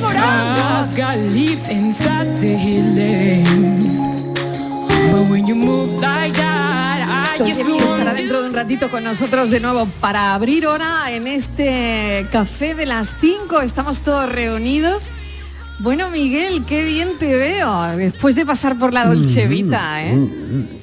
¡Pablo Alborán! I've got leaf inside the healing. But when you move like that, I just Tony estará dentro de un ratito con nosotros de nuevo para abrir hora en este café de las 5. Estamos todos reunidos. Bueno, Miguel, qué bien te veo. Después de pasar por la Dolce Vita, ¿eh?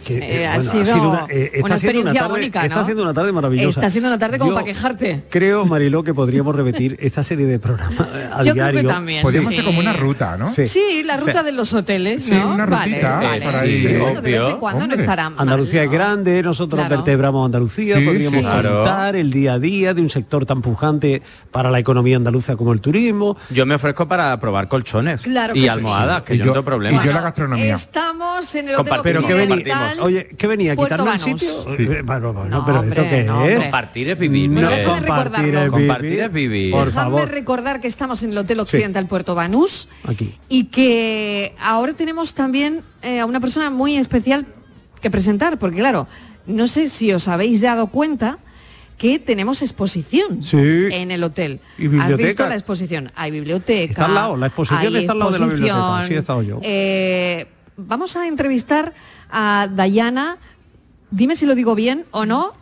Que, Eh, eh, ha bueno, sido una, eh, está una experiencia tarde- única, Está ¿no? siendo una tarde maravillosa. Está siendo una tarde como Yo para quejarte. Creo, Mariló, que podríamos repetir esta serie de programas eh, a Yo creo que diario. también, Podríamos sí. hacer como una ruta, ¿no? Sí, la ruta de los hoteles, Sí, ¿no? una vale, rutita, vale. Sí, Bueno, de vez en cuando no estará mal. Andalucía es grande, nosotros Claro. vertebramos Andalucía, Sí, podríamos sí. Claro. contar el día a día de un sector tan pujante para la economía andaluza como el turismo. Yo me ofrezco para probar colchones Claro que y sí. almohadas, que Y yo, no tengo problema. y yo la gastronomía. Estamos en el hotel Pero que venía, Occidental, oye, ¿qué venía? ¿A Puerto quitarme el sitio? Sí. Eh, bueno, bueno, No, pero hombre, ¿esto qué no, es? Compartir es vivir. No, déjame compartir recordarlo. es Compartir es vivir. Por Dejadme favor. recordar que estamos en el Hotel Occidental Puerto Banús Aquí. y que ahora tenemos también eh, a una persona muy especial que presentar, porque claro, no sé si os habéis dado cuenta que tenemos exposición Sí. en el hotel. Y ¿Has biblioteca. visto la exposición? Hay biblioteca. Está al lado, la exposición está al lado de la biblioteca, exposición, sí he estado yo. eh, vamos a entrevistar a Dayana, dime si lo digo bien o no,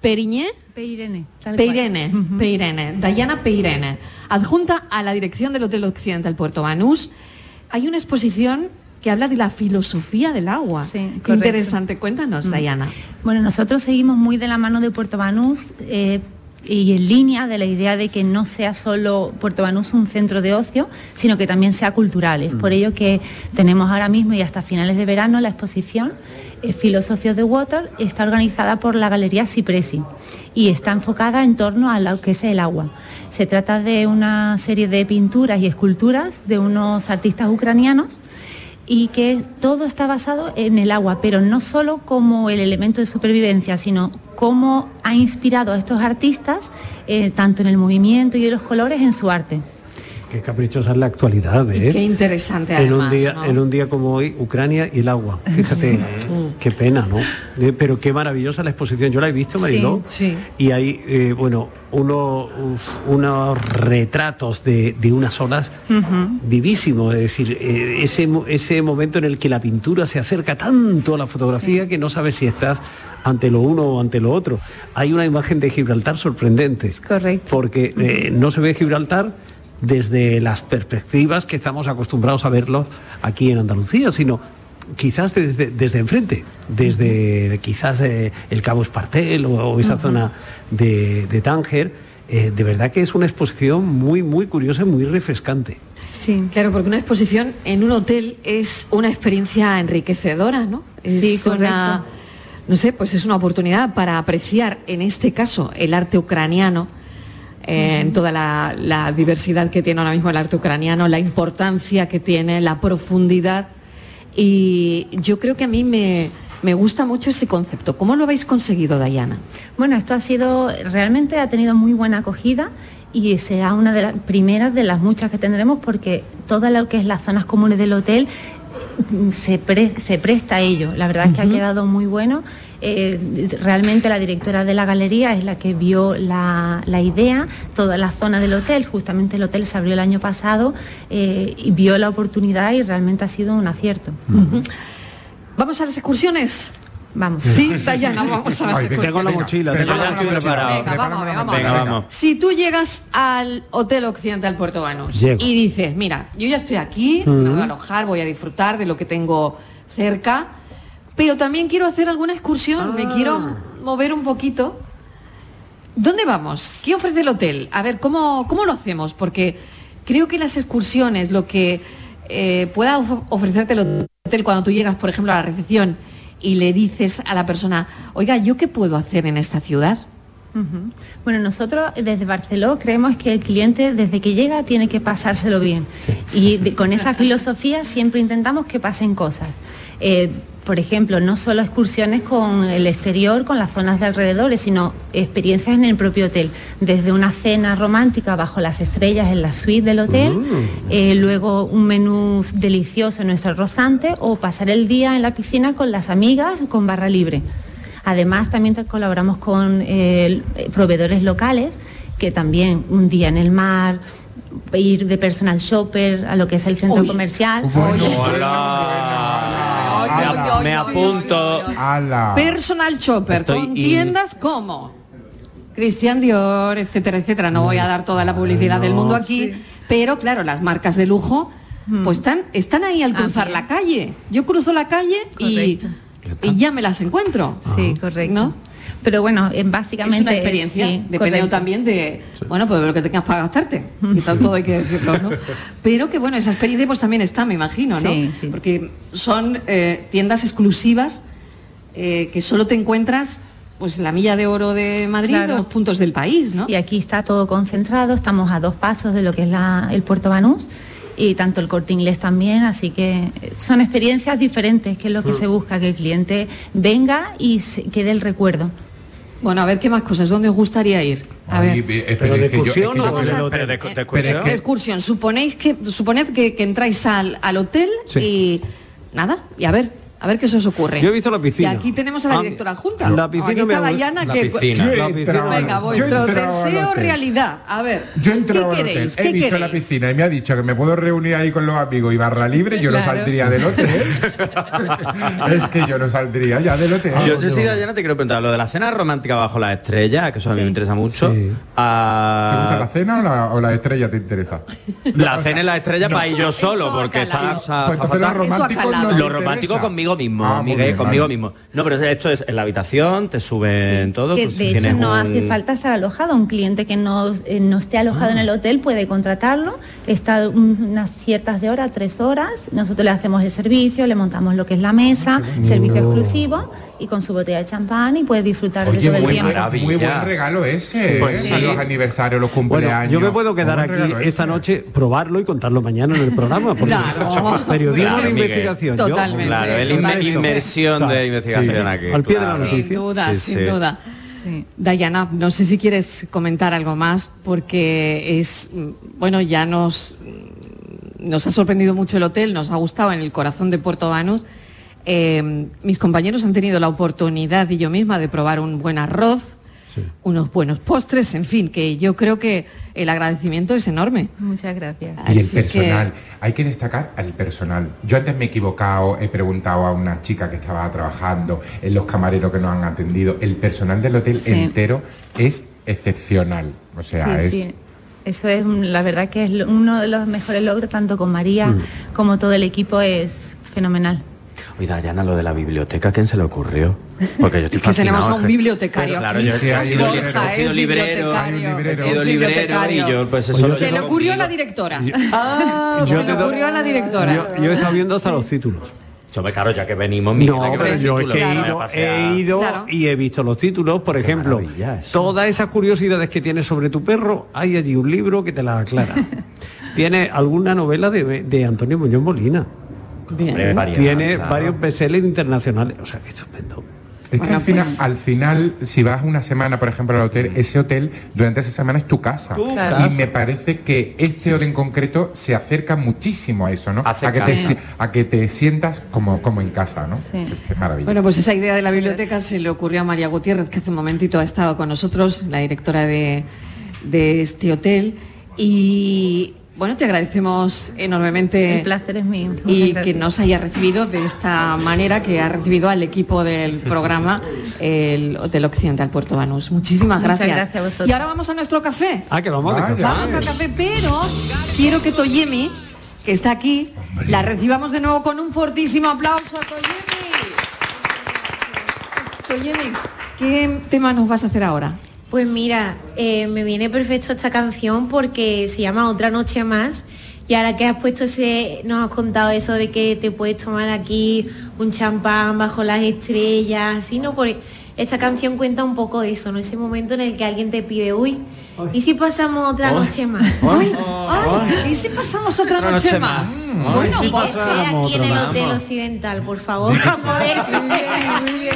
Periñé. Peirene. tal cual. Peirene, Peirene, Dayana Peirene, adjunta a la dirección del Hotel Occidental Puerto Banús. Hay una exposición que habla de la filosofía del agua. Qué correcto. interesante, cuéntanos, Mm. Dayana. Bueno, nosotros seguimos muy de la mano de Puerto Banús eh, y en línea de la idea de que no sea solo Puerto Banús un centro de ocio, sino que también sea cultural. Es por ello que tenemos ahora mismo y hasta finales de verano la exposición eh, Philosophy of the Water está organizada por la Galería Cipresi y está enfocada en torno a lo que es el agua. Se trata de una serie de pinturas y esculturas de unos artistas ucranianos y que todo está basado en el agua, pero no solo como el elemento de supervivencia, sino cómo ha inspirado a estos artistas, eh, tanto en el movimiento y en los colores, en su arte. Qué caprichosa es la actualidad, ¿eh? Qué interesante en un día ¿no? en un día como hoy Ucrania y el agua. Fíjate qué pena no Eh, pero qué maravillosa la exposición. Yo la he visto Mariló Sí, sí. y hay eh, bueno uno, unos retratos de, de unas olas vivísimos es decir eh, ese ese momento en el que la pintura se acerca tanto a la fotografía que no sabes si estás ante lo uno o ante lo otro. Hay una imagen de Gibraltar sorprendente. Correcto. Porque no se ve Gibraltar desde las perspectivas que estamos acostumbrados a verlo aquí en Andalucía, sino quizás desde, desde enfrente, desde quizás eh, el Cabo Espartel o, o esa zona de, de Tánger. Eh, de verdad que es una exposición muy, muy curiosa y muy refrescante. Sí, claro, porque una exposición en un hotel es una experiencia enriquecedora, ¿no? Es Sí, una, correcto. no sé, pues es una oportunidad para apreciar, en este caso, el arte ucraniano, eh, en toda la, la diversidad que tiene ahora mismo el arte ucraniano, la importancia que tiene, la profundidad. Y yo creo que a mí me, me gusta mucho ese concepto. ¿Cómo lo habéis conseguido, Dayana? Bueno, esto ha sido, realmente ha tenido muy buena acogida y será una de las primeras de las muchas que tendremos porque todo lo que es las zonas comunes del hotel mm, se, pre- se presta a ello. La verdad es que ha quedado muy bueno. Eh, realmente la directora de la galería es la que vio la, la idea, toda la zona del hotel, justamente el hotel se abrió el año pasado eh, y vio la oportunidad y realmente ha sido un acierto. ¿Vamos a las excursiones? Vamos. Sí, Dayana, vamos a la mochila, Venga, tengo la mochila. preparado. Venga, vamos, vamos, Venga, vamos. vamos. Si tú llegas al Hotel Occidental Puerto Banús Llego. y dices, mira, yo ya estoy aquí, Mm. me voy a alojar, voy a disfrutar de lo que tengo cerca, pero también quiero hacer alguna excursión, me Ah. quiero mover un poquito. ¿Dónde vamos? ¿Qué ofrece el hotel? A ver, ¿cómo, cómo lo hacemos? Porque creo que las excursiones, lo que eh, pueda of- ofrecerte el hotel cuando tú llegas, por ejemplo, a la recepción y le dices a la persona, oiga, ¿yo qué puedo hacer en esta ciudad? Bueno, nosotros desde Barceló creemos que el cliente desde que llega tiene que pasárselo bien. Y de- con esa filosofía siempre intentamos que pasen cosas. Eh, por ejemplo, no solo excursiones con el exterior, con las zonas de alrededores, sino experiencias en el propio hotel. Desde una cena romántica bajo las estrellas en la suite del hotel, eh, luego un menú delicioso en nuestro rozante o pasar el día en la piscina con las amigas con barra libre. Además, también te- colaboramos con eh, proveedores locales que también un día en el mar, ir de personal shopper a lo que es el centro Uy. comercial. Me, apunto. ¡Hala! Personal shopper Estoy con in- tiendas como Christian Dior, etcétera, etcétera. No voy a dar toda la publicidad del mundo aquí, pero claro, las marcas de lujo pues están, están ahí al Ah, cruzar la calle. Yo cruzo la calle y ya me las encuentro. Sí, correcto. ¿No? Pero bueno, eh, Es básicamente una experiencia, sí, dependiendo correcto. también de, bueno, pues de lo que tengas para gastarte. Y tal, todo hay que decirlo, ¿no? Pero que bueno, esa experiencia pues también está, me imagino, ¿no? Sí, sí. Porque son eh, tiendas exclusivas eh, que solo te encuentras pues la milla de oro de Madrid Claro. o los puntos del país, ¿no? Y aquí está todo concentrado, estamos a dos pasos de lo que es la- el Puerto Banús y tanto el corte inglés también, así que son experiencias diferentes, que es lo que se busca, que el cliente venga y se quede el recuerdo. Bueno, a ver qué más cosas, ¿dónde os gustaría ir? A Ay, ver. eh, pero de que yo- es excursión o yo. Pero de, excursión. que- Excursión, suponéis que, suponed que, que entráis al, al hotel Sí. y nada, y a ver, a ver qué se os ocurre. Yo he visto la piscina. Y aquí tenemos a la Ah, directora junta. la piscina Aquí está Dayana la que piscina. La entrado piscina. al- Venga, vuestro entrado deseo hotel. realidad. A ver, Yo he entrado ¿qué al hotel, queréis? he ¿Qué visto la queréis? piscina y me ha dicho que me puedo reunir ahí con los amigos y barra libre, yo no Claro. saldría del hotel. es que yo no saldría ya del hotel. Yo, yo sí, ya no te quiero preguntar, lo de la cena romántica bajo la estrella, que eso a mí me interesa mucho. Sí. ¿Te gusta Ah, la cena o la, o la estrella te interesa? la cena en la estrella para ir yo solo, porque está, Pues lo romántico Eso conmigo mismo, Ah, muy Miguel, bien, conmigo vale. mismo. No, pero esto es en la habitación, te suben todo. Que pues, de hecho no un- hace falta estar alojado. Un cliente que no, eh, no esté alojado en el hotel puede contratarlo, está un- unas ciertas de horas, tres horas. Nosotros le hacemos el servicio, le montamos lo que es la mesa, servicio exclusivo y con su botella de champán y puede disfrutar de Oye, todo el muy, tiempo. maravilla. muy buen regalo ese. Pues ¿eh? sí. A los aniversarios, los Bueno, cumpleaños. yo me puedo quedar aquí esta ese. noche, probarlo y contarlo mañana en el programa. Porque Claro. periodismo Claro, de Miguel. investigación. yo- Totalmente. Claro, el Totalmente. inmer- inmersión Claro. de investigación Sí. aquí. Al pie de la claro. noticia. Sin duda, Sí, sin sí. duda. Sí. Dayana, no sé si quieres comentar algo más porque es, bueno, ya nos, nos ha sorprendido mucho el hotel, nos ha gustado en el corazón de Puerto Banús. Eh, mis compañeros han tenido la oportunidad y yo misma de probar un buen arroz, unos buenos postres, en fin, que yo creo que el agradecimiento es enorme. Muchas gracias. Y el Así que- personal, hay que destacar al personal. Yo antes me he equivocado, he preguntado a una chica que estaba trabajando, en los camareros que nos han atendido. El personal del hotel Sí. entero es excepcional. O sea, Sí, es. sí. Eso es la verdad que es uno de los mejores logros, tanto con María Mm. como todo el equipo, es fenomenal. Oye, Dayana, lo de la biblioteca, ¿a quién se le ocurrió? Porque yo estoy Es que tenemos a un que- bibliotecario Claro, yo he sido, he librero. sido librero, he sido librero y yo pues eso Se le ocurrió a la directora. Ah, Se le ocurrió a la directora. Yo, he estado viendo hasta los títulos. Yo me claro, ya que venimos, Miguel, No, pero yo es títulos, que he ido, he ido y he visto los títulos, por ejemplo, todas esas curiosidades que tienes sobre tu perro, hay allí un libro que te las aclara. Tiene alguna novela de, de Antonio Muñoz Molina. Bien. Hombre, variedad, Tiene claro. varios bestsellers internacionales. O sea, que estupendo. Es que Bueno, al, final, pues- al final, si vas una semana, por ejemplo, al hotel, ese hotel durante esa semana es tu casa. Tu. Y me parece que este hotel en concreto se acerca muchísimo a eso, ¿no? A que, te, a que te sientas como, como en casa, ¿no? Sí. Maravilla. Bueno, pues esa idea de la biblioteca se le ocurrió a María Gutiérrez, que hace un momentito ha estado con nosotros, la directora de, de este hotel. Y bueno, te agradecemos enormemente. El placer es mío. Muchas Y que nos haya recibido de esta manera que ha recibido al equipo del programa el Hotel Occidental Puerto Banús. Muchísimas Muchas gracias. gracias a vosotros. Y ahora vamos a nuestro café. Ah, que vamos café. Vamos al café, pero quiero que Toyemi, que está aquí, la recibamos de nuevo con un fortísimo aplauso a Toyemi. Toyemi, ¿qué tema nos vas a hacer ahora? Pues mira, eh, me viene perfecto esta canción porque se llama Otra Noche Más. Y ahora que has puesto ese, nos has contado eso de que te puedes tomar aquí un champán bajo las estrellas, así, ¿no? Por- esta canción cuenta un poco eso, ¿no? Ese momento en el que alguien te pide, uy, ¿y si pasamos otra noche más? ¿y si pasamos otra Otra noche noche más? más. Bueno, y que sea aquí en el. Hotel Occidental, por favor. A ver si se- muy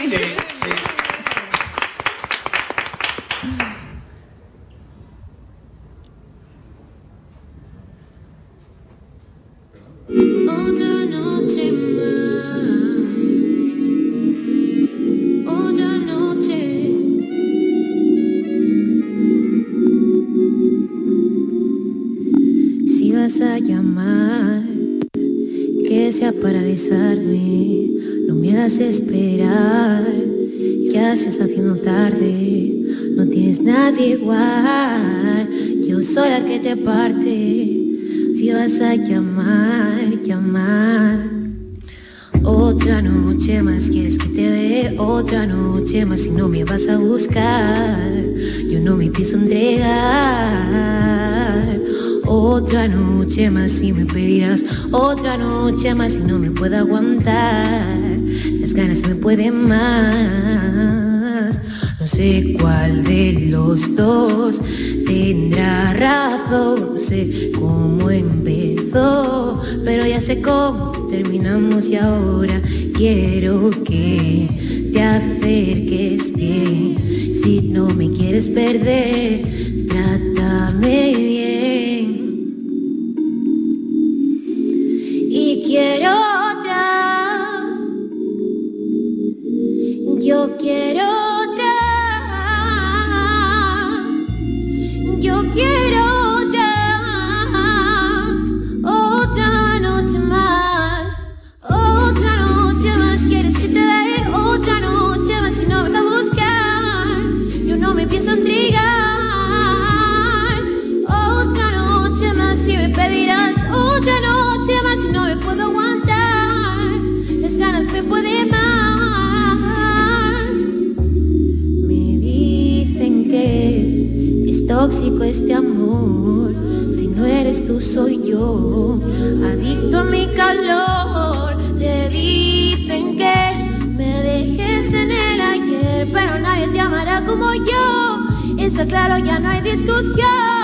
para besarme, no me hagas esperar, ¿qué haces haciendo tarde? No tienes nadie igual, yo soy la que te parte. Si vas a llamar, llamar. Otra noche más, quieres que te dé otra noche más si no me vas a buscar, yo no me pienso entregar. Otra noche más si me pedirás, otra noche más si no me puedo aguantar, las ganas me pueden más. No sé cuál de los dos tendrá razón, no sé cómo empezó, pero ya sé cómo terminamos y ahora quiero que te acerques bien. Si no me quieres perder, trátame. Claro, ya no hay discusión.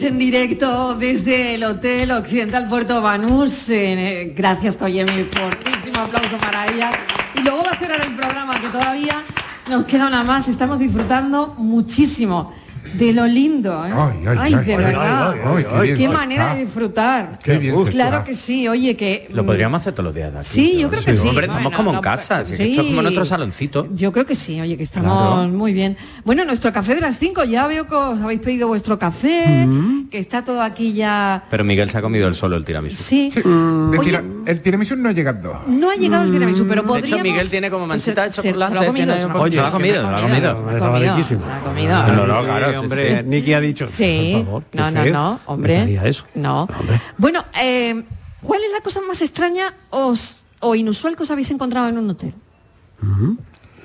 En directo desde el Hotel Occidental Puerto Banús. Eh, gracias Toyemi, fortísimo aplauso para ella. Y luego va a cerrar el programa que todavía nos queda una más. Estamos disfrutando muchísimo de lo lindo. ¿eh? Ay, ay, ay, de ay, verdad. ay, ay, qué manera está. de disfrutar. Qué bien claro que sí. Oye, que Lo mm, podríamos hacer todos los días de aquí. Sí, yo creo que sí. Hombre, estamos Bueno, como en casa, que sí. esto es como nuestro saloncito. Yo creo que sí, oye, que estamos Claro. muy bien. Bueno, nuestro café de las 5, ya veo que os habéis pedido vuestro café, que está todo aquí ya... Pero Miguel se ha comido el solo el tiramisú. Sí. De Oye, tira- el tiramisú no llega dos. no ha llegado el tiramisú, pero De podríamos... hecho, Miguel tiene como mancita de chocolate. Se lo ha comido, un lo ha comido. lo ha comido, lo ha comido. Hombre, sí. Nicky ha dicho, Sí, por favor, no, no, no, hombre. No. Hombre. Bueno, eh, ¿cuál es la cosa más extraña os- o inusual que os habéis encontrado en un hotel?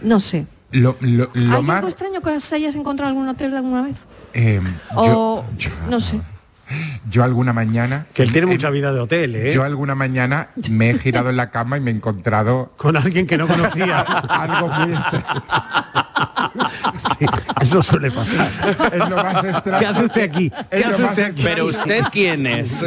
No sé. Lo, lo, lo ¿Hay más... algo extraño que os hayas encontrado en algún hotel alguna vez? eh, O yo- yo- no sé. Yo alguna mañana... Que él tiene mucha vida de hotel, ¿eh? Yo alguna mañana me he girado en la cama y me he encontrado... Con alguien que no conocía. algo muy extraño. Eso suele pasar. Es lo más extraño. ¿Qué hace usted aquí? ¿Qué Es hace usted aquí? Pero usted quién es?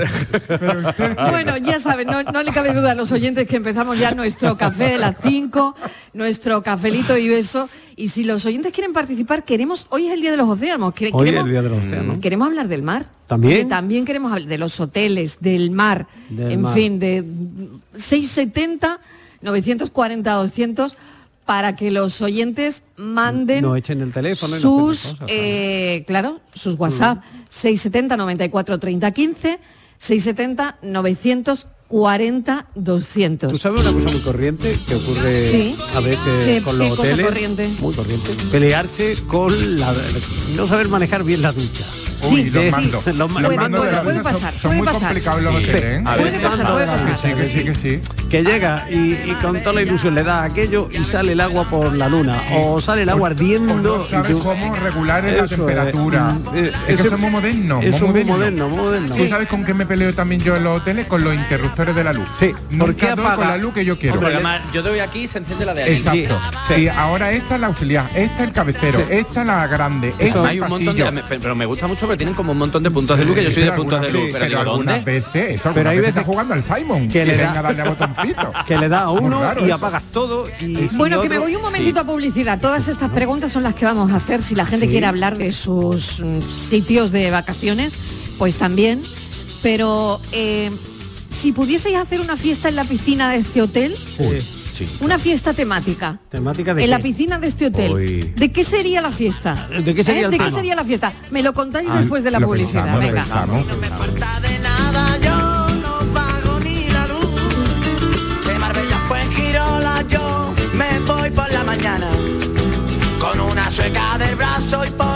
Bueno, ya saben, no, no le cabe duda a los oyentes que empezamos ya nuestro café de las 5, nuestro cafelito y beso. Y si los oyentes quieren participar, queremos, hoy es el Día de los Océanos. Hoy es queremos- el Día de los Océanos. Queremos hablar del mar. ¿También? Porque también queremos hablar de los hoteles, del mar, Del en mar. fin, de 670, 940, 200, para que los oyentes manden No echen el teléfono sus, cosas, eh, claro, sus WhatsApp, 670 94 30 15, 670 940 200. ¿Tú sabes una cosa muy corriente que ocurre Sí. a veces ¿Qué- con qué los cosa hoteles? corriente? Muy corriente. Pelearse con la... no saber manejar bien la ducha. Uy, Sí, los sí. mandos. Los Los Puede- mandos de puede- la puede ducha son- pasar, son, puede muy pasar. complicados los Sí. hoteles, ¿eh? A Puede veces pasar, mando puede de la pasar. Sí, que sí, que sí. que llega y, y con toda la ilusión le da aquello y sale el agua por la luna o sale el agua ardiendo O no sabes y tú- cómo regular la Eso es. temperatura. Eh, es que ese- somos modernos. eso es muy modernos. moderno, muy moderno. ¿Tú sabes con qué me peleo también yo en los hoteles? Con los interruptores de la luz. Sí. ¿Por Nunca qué doy apaga? con la luz que yo quiero. Porque además, yo doy aquí y se enciende la de aquí. Exacto. Sí, ahora esta es la auxiliar, esta es el cabecero, esta es la grande, esta es Hay el un montón de, pero me gusta mucho porque tienen como un montón de puntos de luz que yo soy de pero puntos de luz, sí, pero digo, algunas ¿dónde? veces, eso, Pero algunas hay veces jugando al Simon, que que le da- venga a darle a botoncito. que le da a uno y eso. apagas todo y Bueno, que me voy un momentito a publicidad. Todas estas preguntas son las que vamos a hacer. Si la gente Sí. quiere hablar de sus mm, sitios de vacaciones, pues también. Pero eh, si pudieseis hacer una fiesta en la piscina de este hotel, Sí. una fiesta temática. temática de En la piscina de este hotel. Uy. ¿De qué sería la fiesta? ¿De qué sería ¿Eh? el ¿De qué sería la fiesta? Me lo contáis Ah, después de la publicidad. pensamos, Venga. pensamos. nada, yo no pago ni la luz. De Marbella fue en Girola, yo me voy por la mañana. Con una sueca del brazo y por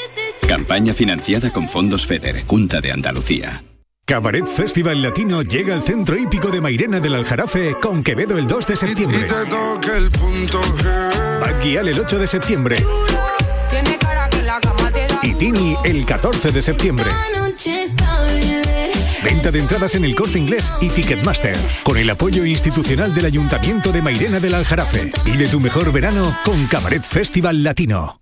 Campaña financiada con fondos FEDER, Junta de Andalucía. Cabaret Festival Latino llega al centro hípico de Mairena del Aljarafe con Quevedo el 2 de septiembre. Bad Gyal el 8 de septiembre. Y Tini el 14 de septiembre. Venta de entradas en el corte inglés y Ticketmaster. Con el apoyo institucional del Ayuntamiento de Mairena del Aljarafe. Vive tu mejor verano con Cabaret Festival Latino.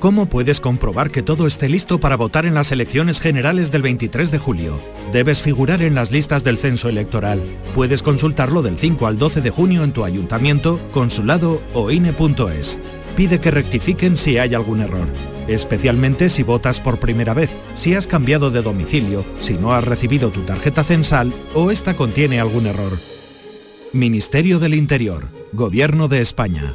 ¿Cómo puedes comprobar que todo esté listo para votar en las elecciones generales del 23 de julio? Debes figurar en las listas del censo electoral. Puedes consultarlo del 5 al 12 de junio en tu ayuntamiento, consulado o INE.es. Pide que rectifiquen si hay algún error, especialmente si votas por primera vez, si has cambiado de domicilio, si no has recibido tu tarjeta censal o esta contiene algún error. Ministerio del Interior, Gobierno de España.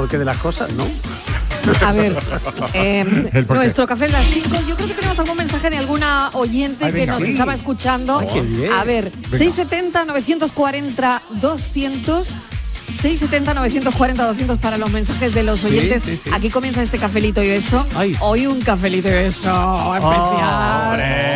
porqué de las cosas, ¿no? A ver, eh, nuestro café de las 5, yo creo que tenemos algún mensaje de alguna oyente Ay, que venga. nos Sí. estaba escuchando. Ay. A ver, Venga. 670 940 200 670 940 200 para los mensajes de los oyentes. sí, sí. Aquí comienza este cafelito y beso. Hoy un cafelito y beso especial. Mi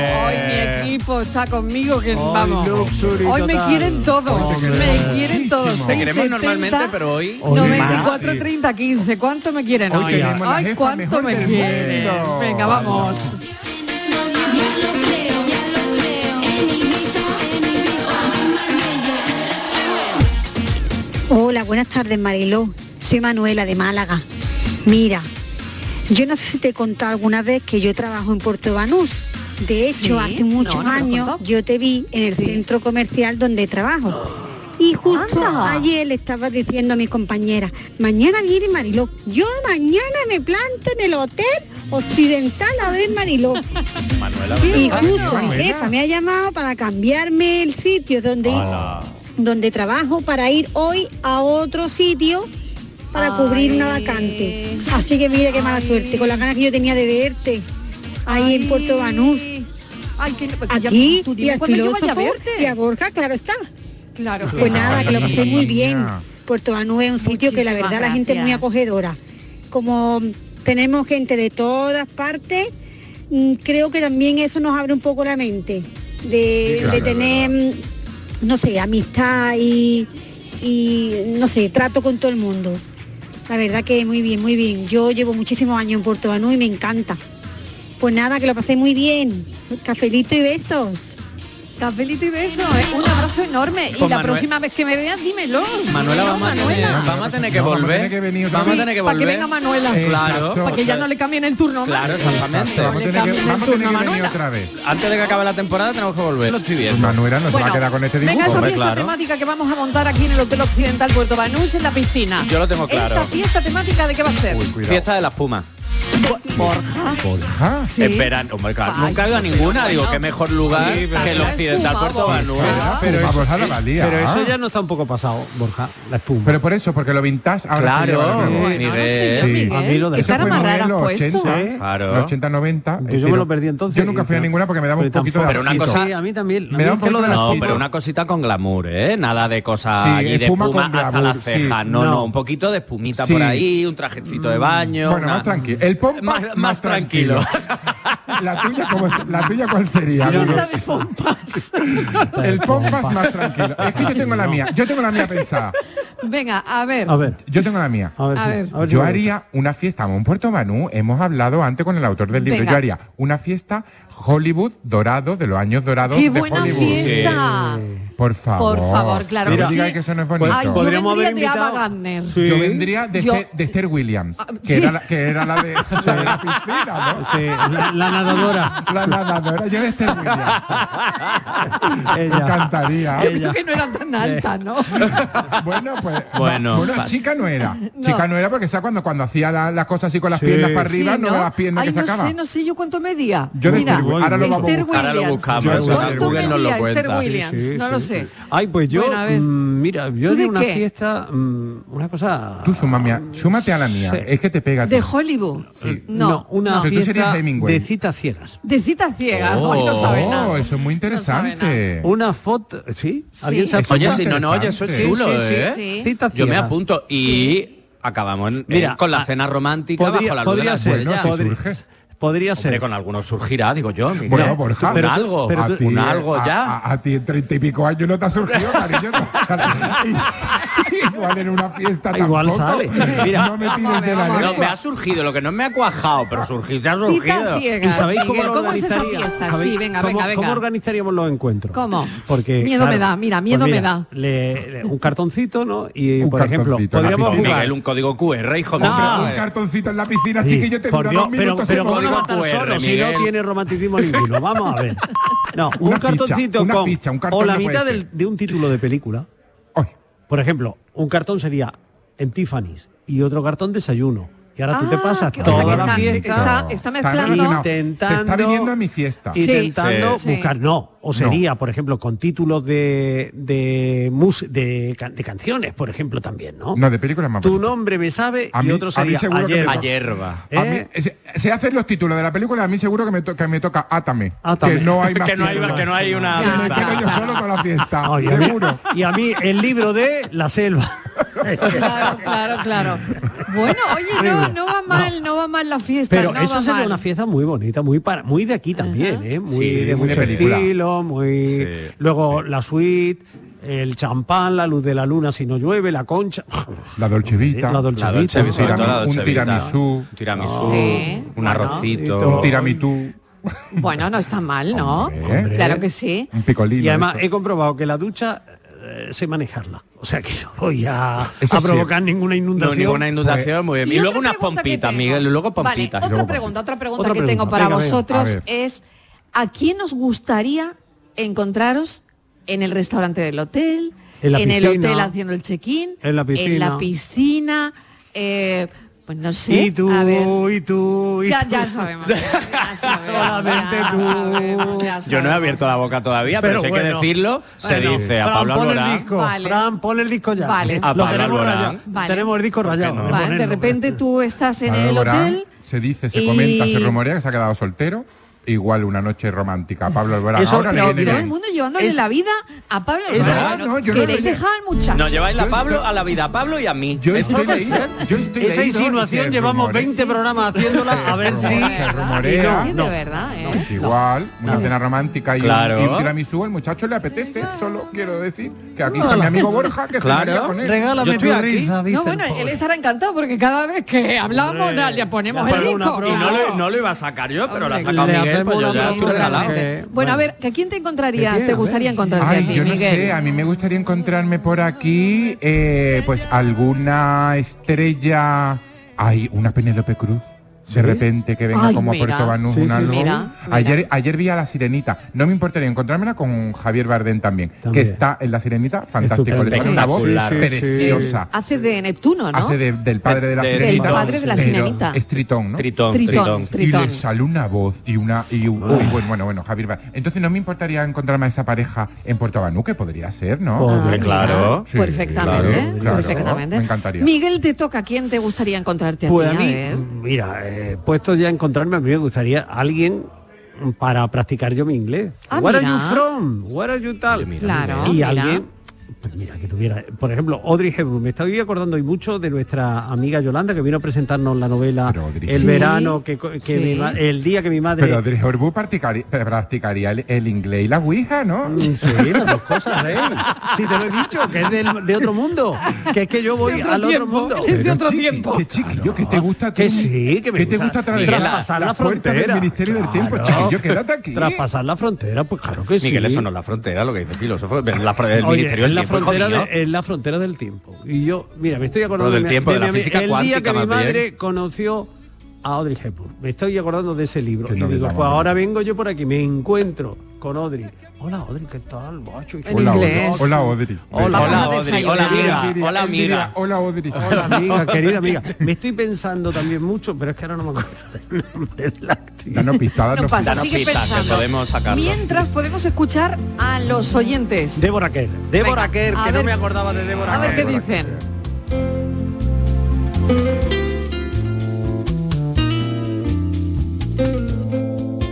equipo está conmigo que vamos. luxury Hoy me total. quieren todos, me quieren todos. Te queremos 670, normalmente, pero hoy... 94 30 15. ¿Cuánto me quieren Hoy hoy? Ay, cuánto me quieren. mundo. Venga, vamos. Hola, buenas tardes Mariló. Soy Manuela de Málaga. Mira, yo no sé si te he contado alguna vez que yo trabajo en Puerto Banús. De hecho, Sí, hace muchos no, no años yo te vi en el centro comercial donde trabajo. Y justo Anda. ayer le estaba diciendo a mi compañera, mañana viene Mariló. Yo mañana me planto en el hotel occidental a ver Mariló. Manuela, Y justo mi jefa me ha llamado para cambiarme el sitio donde, donde trabajo para ir hoy a otro sitio para cubrir una vacante. Así que mira qué mala suerte, con las ganas que yo tenía de verte ahí en Puerto Banús. Ay, que, que ya- Aquí y al cuándo yo vaya a filósofo y a Borja, claro está. Claro. Pues nada, que lo pasé muy bien. Puerto Banús es un sitio que la verdad la gente es muy acogedora. Como tenemos gente de todas partes, mm, creo que también eso nos abre un poco la mente de, Sí, claro, de es tener, mm, no sé, amistad y, y, no sé, trato con todo el mundo. La verdad que muy bien, muy bien. Yo llevo muchísimos años en Puerto Banús y me encanta. Pues nada, que lo pasé muy bien. Cafelito y besos. Cafelito y beso, ¿eh? un abrazo enorme. y Pues la Manuel- próxima vez que me veas, dímelo. Manuela, Dímelo, vamos a, tener, vamos a tener que No, vamos a volver. tener que venir vamos a tener que Para volver. que venga Manuela. Claro. Para que ya no le cambien el turno más. Claro, exactamente. Vamos a tener que, vamos a tener venir Manuela. otra vez. Antes de que acabe la temporada tenemos que volver. Lo estoy viendo. Manuela no se va Bueno, a quedar con este dibujo. Venga, esa fiesta claro. temática que vamos a montar aquí en el Hotel Occidental Puerto Banús en la piscina. Yo lo tengo claro. Esa fiesta temática de qué va a ser. Fiesta de la espuma. Borja. Borja. Sí. Espera, hombre, claro, nunca he ido a ninguna. Digo, qué mejor lugar Sí, pero- que el occidental Puerto Banús. Pero eso, la valía. pero eso ya no está un poco pasado, Borja, la espuma. Pero por eso, porque lo vintage ahora Claro, Miguel. no sé yo, Miguel. A mí lo de Eso Qué fue en los has puesto. 80, ¿Eh? Claro. los 80, 90. Que yo me lo perdí entonces. Yo nunca fui a ninguna porque me daba un Pero poquito de Pero una cosa- Sí, a mí también. Me da un lo de No, pero una cosita con glamour, ¿eh? Nada de cosas Sí, allí de espuma hasta las cejas. No, no, un poquito de espumita por ahí, un trajecito de baño. Bueno, más tranquilo. El pompas Más- más, más tranquilo. la tuya cómo es- la tuya cuál sería? De pompas. El pompas más tranquilo. Es que yo tengo la mía. Yo tengo la mía pensada. Venga, a ver. A ver, Yo tengo la mía. a ver. A ver. a ver si Yo haría una fiesta en Puerto Banú. Hemos hablado antes con el autor del libro. Venga. Yo haría una fiesta Hollywood dorado de los años dorados ¡Qué de buena Hollywood. fiesta! Por favor. Por favor, claro que sí. eso no es bonito. Ay, yo Podríamos vendría haber de Ava. Yo vendría de, Yo- Esther, de Esther Williams, que, sí. era la, que era la de, la de la piscina, ¿no? Sí, la, la nadadora. La nadadora, yo de Esther Williams. Me encantaría. Yo creo que no era tan alta, ¿no? Bueno, pues. Bueno, chica no era. No. Chica no era porque esa cuando, cuando hacía la, la cosa así con las piernas para arriba, Sí, no, las piernas Ay, que no sacaba. sé, no sé yo cuánto medía. Yo Mira, Esther Wi- ahora lo Esther. Ahora Williams. buscamos, Esther medía. Williams? No lo. Sé. Ay, pues yo, Bueno, mm, mira, yo ¿Tú de de una qué? fiesta, mm, una cosa... Tú súmame a- súmate a la mía. Sí. Es que te pega. De Hollywood. Sí. No, una no. Tú serías fiesta de citas ciegas. De cita ciega. Oh. Hoy no sabe nada. Oh, eso es muy interesante. Una foto, ¿sí? ¿Alguien se Oye, si no, no, oye, eso es Sí, chulo, sí, sí, ¿eh? sí. Citas Yo me ciegas. apunto y acabamos en- Mira, en- con la ah, cena romántica Podría, bajo la luz de podría las ser, estrellas. ¿no? Podría, Hombre, ser. con algunos surgirá, digo yo. Miguel. Bueno, Borja, un algo, a ti, un algo a- ya. A, a ti en treinta y pico años no te ha surgido, cariño. Igual en una fiesta Igual tampoco. sale. Mira. no me tires de la No, lengua. me ha surgido, lo que no me ha cuajado, pero surgir se ha surgido. ciega. ¿Y sabéis cómo Miguel, lo ¿Cómo es esa organizaría? fiesta? ¿Sabéis Sí, venga, cómo, venga, venga. ¿Cómo organizaríamos los encuentros? ¿Cómo? Porque Miedo me da, mira, miedo me da. le- le- un cartoncito, ¿no? Y Un por ejemplo, podríamos jugar. Miguel, un código QR, hijo mío. No, un cartoncito en la piscina, Sí, chiquillo, te por dura Dios, dos pero, pero ¿cómo no va a estar solo si no tiene romanticismo ninguno? Vamos a ver. No, un Una ficha, cartoncito una con o la mitad de un título de película. Por ejemplo, un cartón sería en Tiffany's y otro cartón desayuno. Y ahora tú te Ah, pasas que- o sea, toda que la está- fiesta está- está mezclando. intentando Se está viniendo a mi fiesta. Intentando sí. buscar no o sería por ejemplo con títulos de de, mus- de, can- de canciones por ejemplo también no No, de películas más tu nombre me sabe A y otro a mí sería seguro que me ayer toca. A hierba. A mí, ¿Eh? se, se hacen los títulos de la película, a mí seguro que me, to- que me toca Átame. Átame. Que no hay más Que no hay, que no hay una... Me ya. quedo yo solo con la fiesta, Ay, a seguro. y a mí el libro de la selva Claro, claro, claro. Bueno, oye, no, no va mal, no va mal la fiesta. pero no eso va sería mal. una fiesta muy bonita muy para muy de aquí también ¿eh? muy Sí, de mucho estilo muy Sí. luego la suite el champán la luz de la luna si no llueve la concha La Dolce Vita. La Dolce La Vita. Dolce Vita, Un tiramisú. Un tiramisú, Sí, un arrocito. Un tiramitú. Bueno, no está mal, ¿no? Hombre. Claro que sí. Un picolino. Y además eso. he comprobado que la ducha eh, sé manejarla. O sea que no voy a, provocar ninguna No, inundación. ninguna inundación, muy bien. Y luego unas pompitas. Miguel, y luego Vale, pompitas. otra luego pregunta, otra pregunta Otra que tengo para venga, venga. A vosotros es ¿a quién os gustaría encontraros en el restaurante del hotel, En la el piscina. hotel haciendo el check-in, En la piscina. en la piscina, eh, pues no sé, Y tú, a ver. y tú, y Ya, tú. ya sabemos. ya sabemos, Solamente ya tú. sabemos, ya Yo no he abierto la boca todavía, pero, Pero si hay bueno. que decirlo, se Bueno, dice a Fran, Pablo pon el Alborán. disco. Vale. Fran, pon el disco ya. Vale. A Lo Pablo tenemos Alborán. rayado. Vale. Tenemos el disco rayado. no? de Vale, de repente tú estás en Pablo el Alborán, hotel. Se dice, se y- comenta, se rumorea que se ha quedado soltero. Igual una noche romántica. Pablo Alborán. Eso- Ahora le todo el mundo llevándole Es- la vida a Pablo Alborán. No, no, Queréis dejar al muchacho. Nos lleváis la Yo Pablo estoy- a la vida a Pablo y a mí. Yo Esto estoy leído, yo estoy Esa insinuación llevamos rumorea. 20 programas haciéndola a ver si... se rumorea. De verdad, ¿eh? Pues igual, una cena romántica y, un- Claro. y un tiramisú, al muchacho le apetece. Solo quiero decir que aquí está mi amigo Borja, que Claro. con él. Regálame tu aquí. risa, dice No, bueno, el él estará encantado porque cada vez que hablamos le ponemos el disco. Y no, lo iba a sacar yo, pero Hombre, sacado le Miguel, pues yo hacemos ya una estoy broma. regalado. Totalmente. Bueno, a ver, ¿a quién te encontrarías? ¿Te gustaría encontrarte a ti, yo no Miguel? sé, a mí me gustaría encontrarme por aquí, eh, pues alguna estrella, ay, una Penélope Cruz. De repente que venga Ay, como a. Puerto Banús Sí, una sí. Mira, mira. Ayer, ayer vi a la sirenita. No me importaría encontrármela con Javier Bardem también, También. que está en la sirenita, fantástico. Le Estupendo. pone una voz preciosa. Hace de Neptuno, ¿no? Hace de- del padre de la Del sirenita. padre de la sirenita. Es Tritón, ¿no? Tritón, Tritón. Y le sale una voz y una y un- uy, bueno, bueno, bueno, Javier Bardem. Entonces no me importaría encontrarme a esa pareja en Puerto Banú, que podría ser, ¿no? Ah, claro. Sí, perfectamente, claro, claro. perfectamente. Me encantaría. Miguel, te toca. ¿A quién te gustaría encontrarte a Pues ti? a mí, ver. mira, eh, puesto ya a encontrarme, a mí me gustaría alguien para practicar yo mi inglés. Ah, Where are you from? Where are you tal? Claro, Y mira. alguien pues mira, que tuviera, por ejemplo, Audrey Hepburn. Me estoy acordando y mucho de nuestra amiga Yolanda que vino a presentarnos la novela El sí. verano, que, que Sí. mi ma- el día que mi madre... Pero Audrey Hepburn practicaría, practicaría el, el inglés y la ouija, ¿no? Mm, Sí, las dos cosas, ¿eh? Sí, te lo he dicho, que es del- de otro mundo. Que es que yo voy otro al otro tiempo, mundo. es de otro chiqui, tiempo. Que chiquillo, que te gusta Que sí, que me ¿Qué te gusta gusta atravesar traspasar la, las puertas del frontera. Ministerio del Tiempo? Chiquillo, quédate aquí. Traspasar la frontera, pues claro que sí. Miguel, eso no es la frontera, lo que dice el filósofo. La, el Oye, ministerio del la tiempo, frontera de, es la frontera del tiempo. Y yo, mira, me estoy acordando del tiempo, de la mi- física el día que mi bien. madre conoció a Audrey Hepburn. Me estoy acordando de ese libro. Y digo, pues ahora vengo yo por aquí, me encuentro con Audrey. Hola Audrey, ¿qué tal? macho? Hola, inglés. Audrey. Hola, Audrey. Hola, Vamos a Audrey. desayunar. Hola, amiga. Hola, amiga. Hola, Audrey. Hola amiga, querida amiga. Me estoy pensando también mucho, pero es que ahora no me acuerdo del nombre de la actriz. Danos pistas, No pasa, pistas. Danos sigue pistas, que pensando. podemos sacarlo. Mientras podemos escuchar a los oyentes. Débora Kerr. Débora Kerr, que ver- no me acordaba de Débora A ver qué dicen.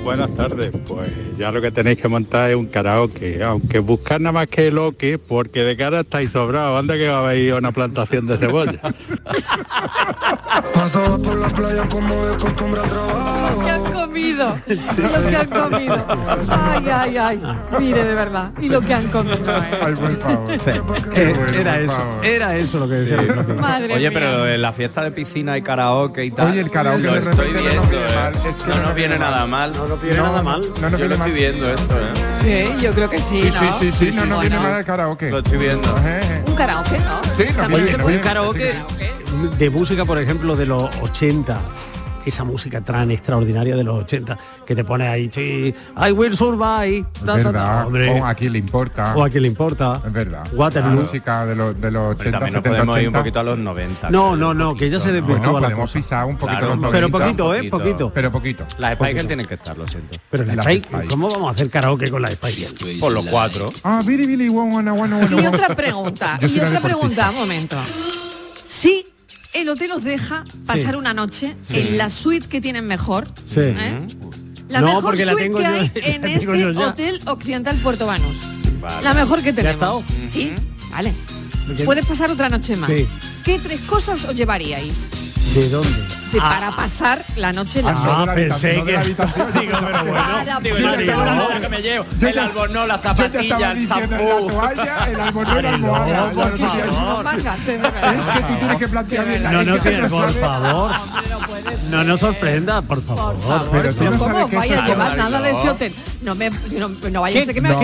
Buenas tardes, pues ya lo que tenéis que montar es un karaoke, aunque buscar nada más que lo que, porque de cara estáis sobrados, anda que va a ir a una plantación de cebolla. Pasaba por la playa como de costumbre al trabajo. Los que han comido. Los que han comido. Ay, ay, ay. Mire, de verdad. Y lo que han comido. ¿eh? Ay, por favor. Eh, era eso, era eso lo que decía. Madre Oye, mía. pero en la fiesta de piscina y karaoke y tal. Oye, el karaoke lo estoy viendo. eh. mal, es que no no viene nada mal. No viene nada mal. No nos Yo lo estoy viendo esto, ¿eh? Sí, yo creo que sí, Sí, sí, ¿no? sí, sí, no viene Bueno. mal el karaoke. Lo estoy viendo. Un karaoke, ¿no? Sí, También Un karaoke de música, por ejemplo, de los 80. Esa música tan extraordinaria de los 80 que te pone ahí, sí, I will survive. Ta, ta. verdad, Hombre, o a quién le importa. o a quién le importa. Es verdad. Waterloo. La música de los, de los Pero 80, también nos 70, podemos ir un 80. poquito a los 90. No, no, no, que ya se poquito, ¿no? desvirtúa Bueno, la podemos cosa. pisar un poquito Claro, los un Pero 90, poquito, ¿eh? poquito. Poquito. Pero poquito. Las Spice poquito. Tienen que estar, lo siento. Pero la Las Spice. ¿cómo vamos a hacer karaoke con la Spice? Por los cuatro. Ah, Billy Billy, bueno, bueno, bueno, bueno. Y otra pregunta, y otra deportista. pregunta, un momento. Si el hotel os deja pasar Sí. una noche en la suite que tienen mejor, Sí. ¿eh? la No, mejor la suite tengo que yo- hay en este hotel occidental Puerto Banús. Vale. La mejor que ¿Ya tenemos. Sí, vale. Puedes pasar otra noche más. ¿Qué tres cosas os llevaríais ¿De dónde? De- para pasar la noche en la Ah, no, de pensé no de que- habitación. Digo, pero bueno. Para Digo, pasar- el albornoz que me llevo, Yo el albornoz, la zapatilla, el la toalla, el albornoz y la almohada. no, de. Es que tú tienes que plantear bien No, no, por favor. No nos sorprenda, por favor. Por favor, pero tú no ¿cómo esto a llevar nada de este hotel? No me no, no vaya a ¿Qué- ser que me ¿Qué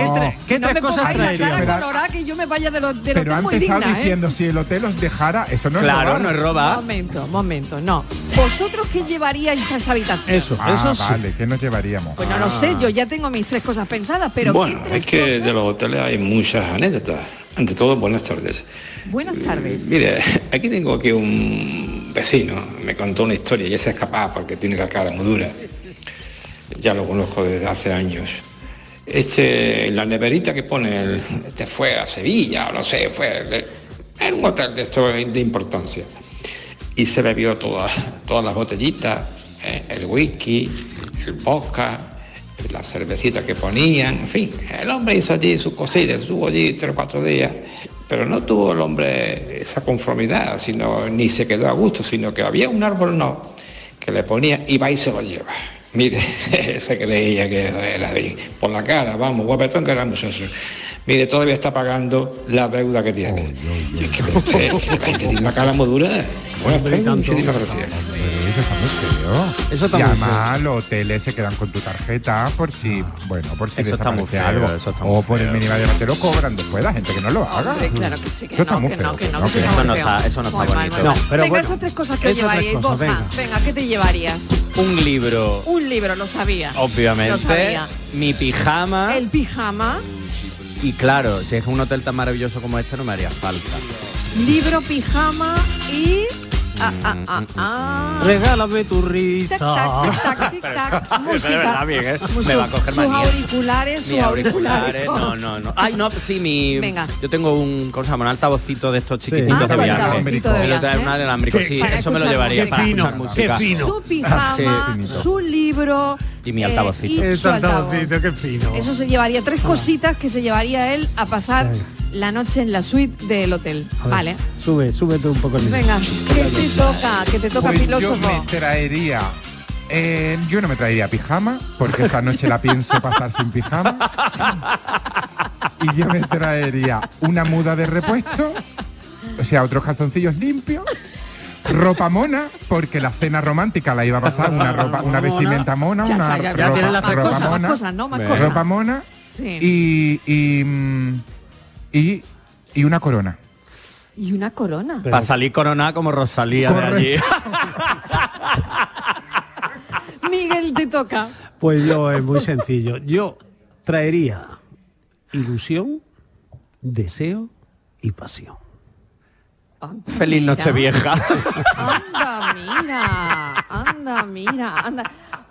qué me tres cosas traería? cara Pero- colorada que yo me vaya de los del Pero hotel muy antes estaba digna, ¿eh? si el hotel os dejara, eso no es Claro, no es robar. Momento, momento, no. ¿Vosotros qué llevaríais a esa habitación? Eso, Ah, eso sí. vale, ¿qué nos llevaríamos? Pues no lo sé, yo ya tengo mis tres cosas pensadas, pero bueno, ¿qué tres es que cosas? de los hoteles hay muchas anécdotas. Ante todo, buenas tardes. Buenas tardes. Mire, aquí tengo aquí un vecino, me contó una historia y ese es capaz porque tiene la cara muy dura. Ya lo conozco desde hace años. Este, la neverita que pone, el- este fue a Sevilla, o no sé, fue le- en un hotel de esto de importancia. Y se bebió todas, todas las botellitas, eh, el whisky, el vodka, la cervecita que ponían, en fin, el hombre hizo allí sus cositas, estuvo allí tres o cuatro días, pero no tuvo el hombre esa conformidad, sino ni se quedó a gusto, sino que había un árbol no que le ponía y va y se lo lleva. Mire, se creía que era por la cara, vamos, guapetón que era muchacho. Mire, todavía está pagando la deuda que tiene. Y es que usted, que tiene una cara muy dura. Buenas tardes, muchísimas gracias. Eso está muy feo. Eso está y muy además los hoteles se quedan con tu tarjeta por si, bueno, por si Eso está muy desaparece feo, algo. eso está o por el minimal te lo cobran después, la gente que no lo haga. Hombre, claro que sí, que Eso está no, muy que feo, no, que no, que eso no. está Eso no está- eso no está Muy mal, bonito. muy No, mal. pero venga, bueno, esas tres cosas que llevaríais, cosas, venga. Venga, ¿qué te llevarías? Un libro, Un libro, lo sabía. Lo obviamente. sabía. Mi pijama. El pijama, Y claro, si es un hotel tan maravilloso como este, no me haría falta. libro, pijama y... Ah, ah, ah, ah. Regálame tu risa. tac, tic, tac, tic, tac. Pero Música. de verdad, bien, ¿eh? Me va a coger sus manía. auriculares, sus Mis auriculares. No, no, no. Ay, no, sí, mi. Venga. Yo tengo un, ¿cómo se llama? Un altavocito de estos chiquititos de viaje. de un inalámrico, Qué- sí, eso me lo llevaría música. para fino, escuchar música. qué fino. Su pijama, Sí. su libro, Y mi Eh, altavocito. y su altavocito, qué fino. Eso se llevaría tres cositas que se llevaría él a pasar la noche en la suite del hotel. Ver, Vale. Sube, súbete un poco el. Venga, que te toca, que te toca Pues yo filósofo. me traería. eh, yo no me traería pijama, porque esa noche la pienso pasar sin pijama. Y yo me traería una muda de repuesto, o sea, otros calzoncillos limpios, ropa mona, porque la cena romántica la iba a pasar una ropa, una vestimenta mona, Ya, una ya, ropa, tienes las tres ropa cosas, más mona, cosas, ¿no? Más ropa cosas. mona Sí. y, y, y, y una corona. Y una corona. Para salir coronada como Rosalía de allí. Miguel, te toca. Pues yo es muy sencillo. Yo traería ilusión, deseo y pasión. Feliz noche vieja. Anda, mira, anda, mira, anda.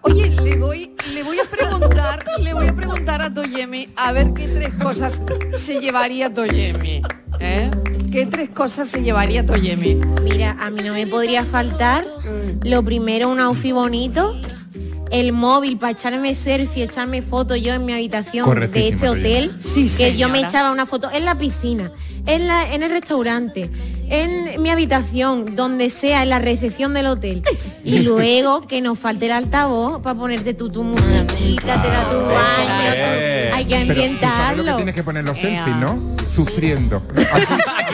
Oye, le voy, le voy a preguntar, le voy a preguntar a Toyemi a ver qué tres cosas se llevaría Toyemi. ¿eh? ¿Qué tres cosas se llevaría Toyemi? Mira, a mí no me podría faltar lo primero un outfit bonito, el móvil para echarme selfie, echarme fotos yo en mi habitación de este hotel, Sí, que yo me echaba una foto en la piscina, en, la, en el restaurante, en mi habitación, donde sea, en la recepción del hotel. Y luego que nos falte el altavoz para ponerte tu, tu musiquita, te da tu baño, hay que Pero tú sabes lo que ambientarlo. tienes que poner los selfies, ¿no? Sufriendo.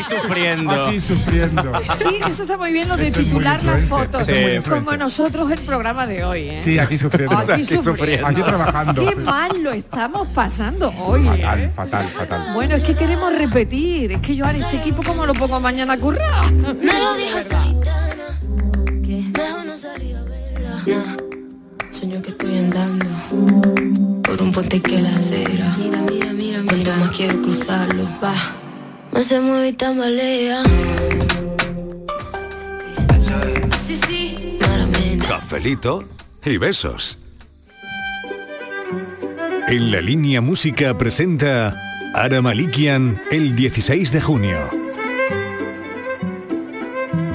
Aquí sufriendo. Aquí sufriendo. Sí, eso está muy bien lo de Eso titular las fotos, influencer. como nosotros el programa de hoy. ¿eh? Sí, aquí sufriendo. Aquí sufriendo. Aquí trabajando. Qué mal lo estamos pasando hoy. Fatal, ¿eh? fatal, fatal. Bueno, es que queremos repetir. Es que yo ahora este equipo como lo pongo mañana a currar. Me lo dijo Saitana, que mejor no salir a verla. Sueño que estoy andando por un puente que la acera. Mira, mira, mira, mira. Cuanto más quiero cruzarlo, va. Más se mueve. Cafelito y besos. En la línea música presenta Ara Malikian el 16 de junio.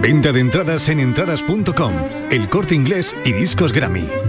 Venta de entradas en entradas.com, el corte inglés y discos Grammy.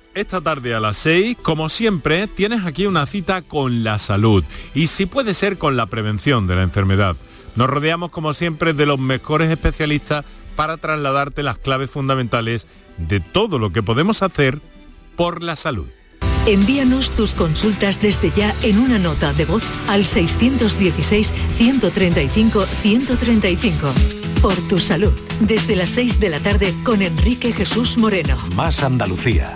esta tarde a las 6, como siempre, tienes aquí una cita con la salud y si puede ser con la prevención de la enfermedad. Nos rodeamos como siempre de los mejores especialistas para trasladarte las claves fundamentales de todo lo que podemos hacer por la salud. Envíanos tus consultas desde ya en una nota de voz al 616-135-135. Por tu salud, desde las 6 de la tarde con Enrique Jesús Moreno. Más Andalucía,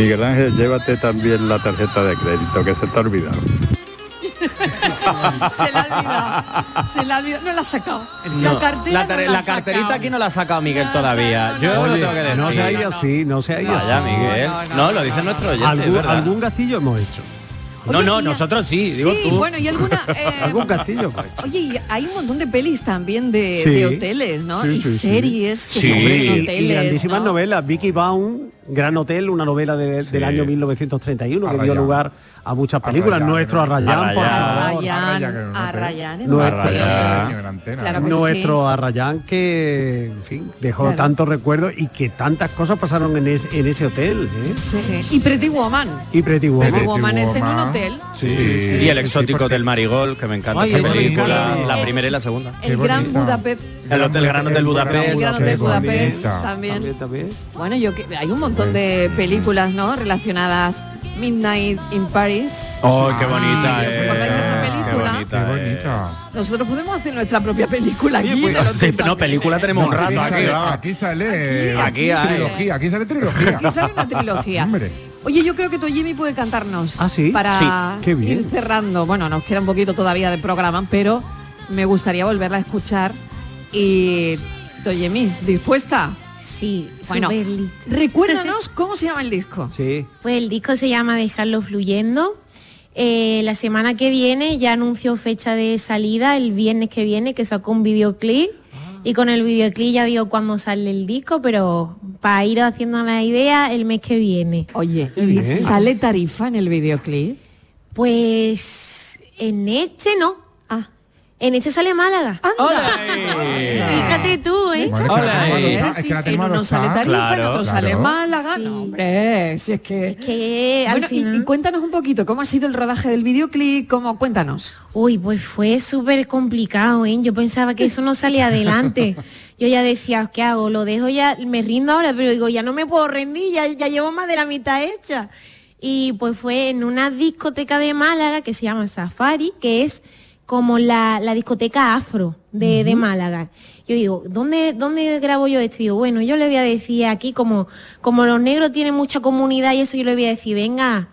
Miguel Ángel, llévate también la tarjeta de crédito, que se te ha olvidado. Se la ha olvidado. Se la ha olvidado. No la ha sacado. No, la cartera la, no la ha carterita sacado. aquí no la ha sacado Miguel todavía. Yo lo Oye, tengo que decir. no se ha ido así, no se ha ido Vaya. Miguel. No, lo dice nuestro oyente, ¿Algún, verdad. algún gastillo hemos hecho. No, no, nosotros sí, digo Sí, tú. bueno, y alguna... eh, Algún castillo. Oye, y hay un montón de pelis también de, Sí. de hoteles, ¿no? Sí, y sí, sí. series que Sí. se hacen en Y- hoteles. grandísimas ¿no? novelas. Vicky Baum, Gran Hotel, una novela de- del año 1931 que dio lugar a muchas películas. Nuestro gran- Arrayán, por favor. Nuestro, Arrayán. Claro que nuestro Arrayán que, en fin, dejó Claro. tantos recuerdos y que tantas cosas pasaron en, es- en ese hotel. ¿eh? sí. Sí. Y Pretty Woman. Y Pretty Woman. Pretty Woman es en un hotel. Sí, Y el exótico del Marigol, que me encanta Ay, esa película, la primera y la segunda. El Gran Budapest. El Hotel Gran Hotel Budapest. El Gran Hotel Budapest También. Bueno, yo que hay un montón de películas, ¿no? Relacionadas. Midnight in Paris. Oh, qué bonita ¿Os acordáis de esa película? Qué bonita. Nosotros podemos hacer nuestra propia película aquí. pues, de los sí, 80. no, película tenemos un rato aquí. Aquí sale Aquí hay. trilogía, aquí sale trilogía. Aquí sale una trilogía. Oye, yo creo que Toyemi puede cantarnos. ¿Ah, sí? Para Sí. Qué bien. ir cerrando. Bueno, nos queda un poquito todavía de programa, pero me gustaría volverla a escuchar. Y Toyemi, ¿dispuesta? Sí, Bueno, recuérdanos cómo se llama el disco. Sí. Pues el disco se llama Dejarlo Fluyendo. Eh, la semana que viene ya anunció fecha de salida, el viernes que viene, que sacó un videoclip. Y con el videoclip ya digo cuándo sale el disco, pero para ir haciendo la idea, el mes que viene. Oye, ¿y bien. ¿sale tarifa en el videoclip? Pues en este no. En este sale Málaga. Fíjate tú, ¿eh? Bueno, es que la tenemos En uno sale. Tarifa, en Claro, otro sale. Málaga. No, hombre, si es que... Que al Bueno, y- y, final... cuéntanos un poquito, ¿cómo ha sido el rodaje del videoclip? ¿Cómo? Cuéntanos. Uy, pues fue súper complicado, ¿eh? Yo pensaba que eso no salía adelante. Yo ya decía, ¿qué hago? Lo dejo ya, me rindo ahora, pero digo, ya no me puedo rendir, ya, ya llevo más de la mitad hecha. Y pues fue en una discoteca de Málaga que se llama Safari, que es como la, la discoteca afro de, de Málaga. Yo digo, ¿dónde, ¿dónde grabo yo esto? Y digo, bueno, yo le voy a decir aquí, como, como los negros tienen mucha comunidad y eso, yo le voy a decir, venga,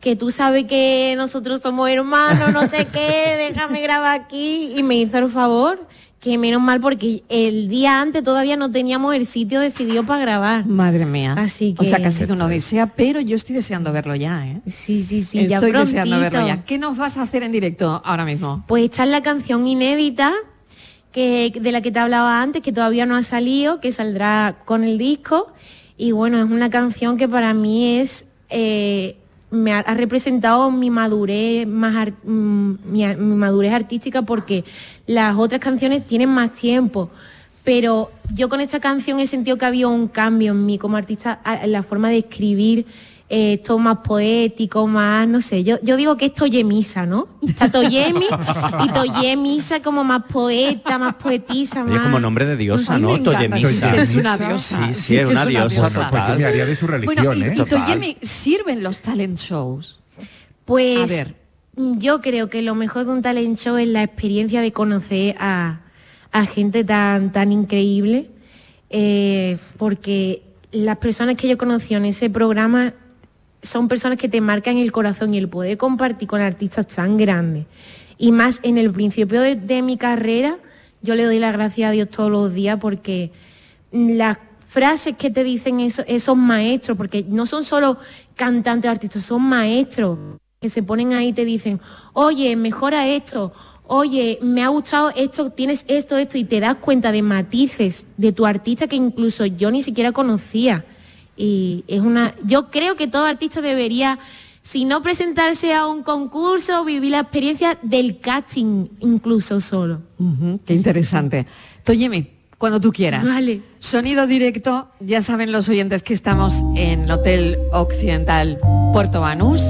que tú sabes que nosotros somos hermanos, no sé qué, déjame grabar aquí. Y me hizo el favor, que menos mal porque el día antes todavía no teníamos el sitio decidido para grabar. Madre mía. Así O sea, que ha que- sido una odisea, pero yo estoy deseando verlo ya, ¿eh? Sí, sí, sí, ya Estoy deseando prontito. verlo ya. ¿Qué nos vas a hacer en directo ahora mismo? Pues esta es la canción inédita que, de la que te hablaba antes, que todavía no ha salido, que saldrá con el disco. Y bueno, es una canción que para mí es... eh, me ha, representado mi madurez más mm, mi, madurez artística porque las otras canciones tienen más tiempo. Pero yo con esta canción he sentido que había un cambio en mí como artista en la forma de escribir eh, esto más poético, más, no sé, yo, yo digo que es Toyemisa, ¿no? Está Toyemi y Toyemisa como más poeta, más poetisa, más... es como nombre de diosa, Ay, ¿no? Toyemisa. sí, es una diosa. Sí, sí, Sí, es una es una diosa. diosa. total. Pues yo me haría de su religión, Bueno, y, ¿eh? y Toyemi, ¿sirven los talent shows? Pues A ver. yo creo que lo mejor de un talent show es la experiencia de conocer a, a gente tan, tan increíble, eh, porque las personas que yo conocí en ese programa son personas que te marcan el corazón y el poder compartir con artistas tan grandes. Y más en el principio de, mi carrera, yo le doy las gracias a Dios todos los días porque las frases que te dicen eso- esos maestros, porque no son solo cantantes o artistas, son maestros que se ponen ahí y te dicen, oye, mejora esto, oye, me ha gustado esto, tienes esto, esto, y te das cuenta de matices de tu artista que incluso yo ni siquiera conocía. Y es una, yo creo que todo artista debería, si no presentarse a un concurso, vivir la experiencia del casting incluso solo. Qué interesante. Toyemi, cuando tú quieras. Vale. Sonido directo, ya saben los oyentes que estamos en el Hotel Occidental Puerto Banús.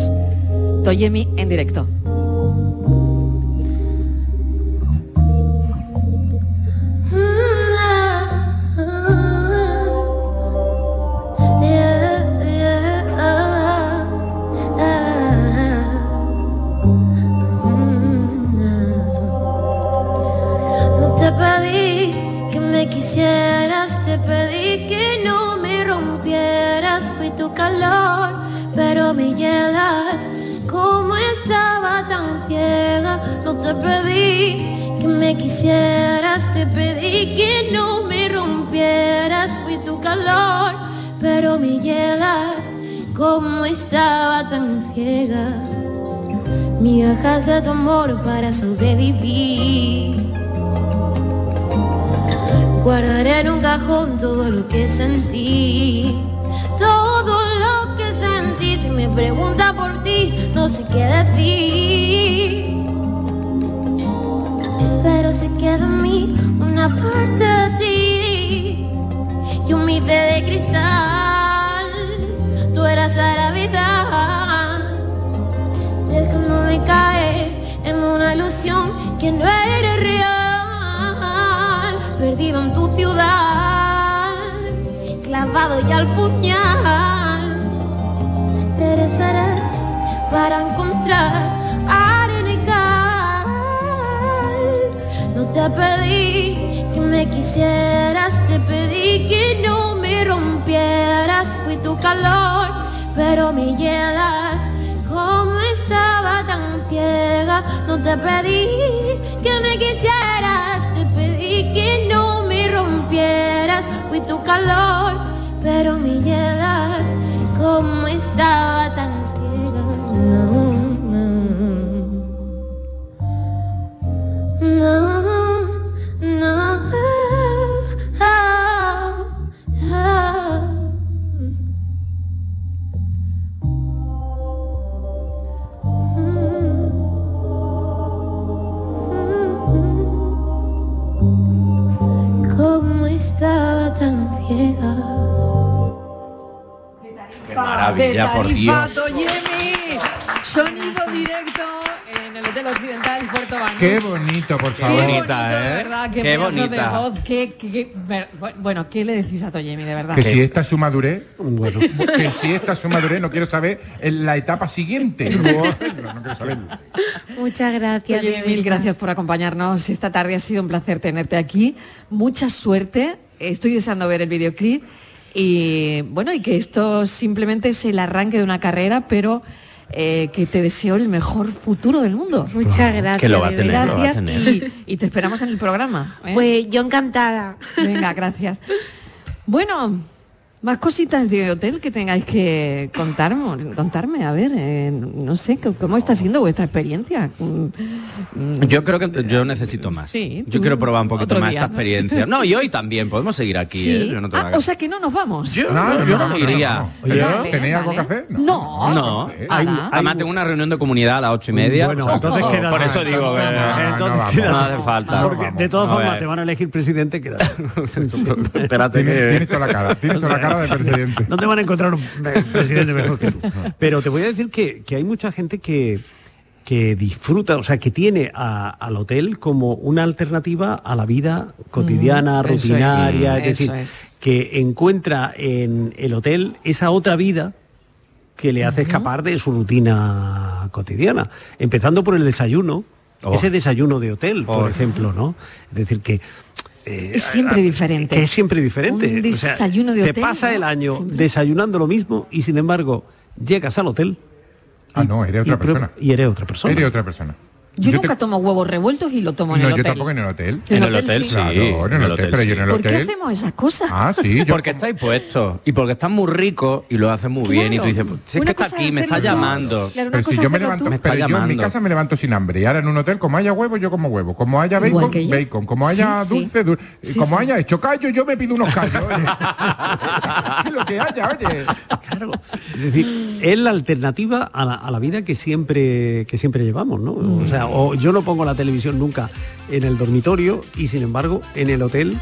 Toyemi en directo. Me hielas. Como estaba tan ciega, no te pedí que me quisieras, te pedí que no me rompieras. Fui tu calor, pero me hielas. Como estaba tan ciega. Mi de tu amor para sobrevivir. Guardaré en un cajón todo lo que sentí. Pregunta por ti, no sé qué decir. Pero se queda en mí una parte de ti. Y un mite de cristal. Tú eras gravedad dejándome caer en una ilusión que no era real, perdido en tu ciudad, clavado ya al puñal, para encontrar arena y cal. No te pedí que me quisieras, te pedí que no me rompieras, fui tu calor, pero me hielas. Como estaba tan ciega, no te pedí que me quisieras, te pedí que no me rompieras, fui tu calor, pero me hielas, como estaba tan Qué maravilla, por Tarifa, Dios. Toyemi. Sonido directo en el Hotel Occidental Puerto Banús. Qué bonito, por Qué favor. bonito, de verdad, qué, Qué pedazo de bonita. voz, qué- qué- qué- bueno, ¿qué le decís a Toyemi, de verdad? Que si esta es su madurez, que si esta es su madurez, no quiero saber en la etapa siguiente. No quiero saberlo. Muchas gracias. Oye, de mil gracias por acompañarnos esta tarde. Ha sido un placer tenerte aquí. Mucha suerte. Estoy deseando ver el videoclip. Y bueno, y que esto simplemente es el arranque de una carrera, pero eh, que te deseo el mejor futuro del mundo. Muchas gracias. Que lo va a tener, verdad. lo va a Gracias tener. y, y te esperamos en el programa. ¿eh? Pues yo encantada. Venga, gracias. Bueno, más cositas de hotel que tengáis que contarme, contarme. A ver, eh, no sé, ¿cómo está siendo vuestra experiencia? Mm, mm, Yo creo que yo necesito más. Sí, yo quiero probar un poquito más día, esta ¿no? experiencia. No, y hoy también podemos seguir aquí. sí. ¿eh? Yo no tengo Ah, o sea que no nos vamos. Yo, No, yo no, no no, iría. no, no. Oye, Vale, ¿tenéis algo que hacer? No. No, Hay- además tengo una reunión de comunidad a las ocho y media. Bueno, entonces queda- Por eso digo no, Entonces no vamos. queda- no hace falta. Porque de todas No, formas eh. te van a elegir presidente Espérate Tienes, que... tienes toda la cara, tienes toda la cara de presidente. no te van a encontrar un presidente mejor que tú. Pero te voy a decir que, que hay mucha gente que, que disfruta, o sea, que tiene a- al hotel como una alternativa a la vida cotidiana, Mm, eso rutinaria, es, es, decir, es. que encuentra en el hotel esa otra vida que le hace escapar de su rutina cotidiana, empezando por el desayuno, Oh. ese desayuno de hotel, por Oh. ejemplo, ¿no? Es decir, que eh, Es siempre diferente. que es siempre diferente. Un O sea, desayuno de te hotel, pasa ¿no? el año Siempre. desayunando lo mismo y sin embargo llegas al hotel Ah, no, eres y, otra persona. y eres otra persona. Eres otra persona. Yo, nunca tomo huevos revueltos y lo tomo en No, el yo hotel. tampoco en el hotel. En el hotel sí. Claro, en el hotel, pero yo en el ¿Por qué hotel. hacemos esas cosas? Ah, sí, yo porque estáis puestos y porque están muy ricos y lo hacen muy bien y tú dices, pues, si es Una que está cosa aquí, me está tú. llamando. Claro, Pero si yo me levanto. Me está pero yo en mi casa me levanto sin hambre y ahora en un hotel como haya huevo yo como huevo, como haya bacon, yo. bacon, como haya Sí, sí. dulce, dulce, Sí, como sí. haya hecho callo yo me pido unos callos. oye. Lo que haya, oye. Es decir, es la alternativa a la, a la vida que siempre, que siempre llevamos, ¿no? O sea, o yo no pongo la televisión nunca en el dormitorio y sin embargo en el hotel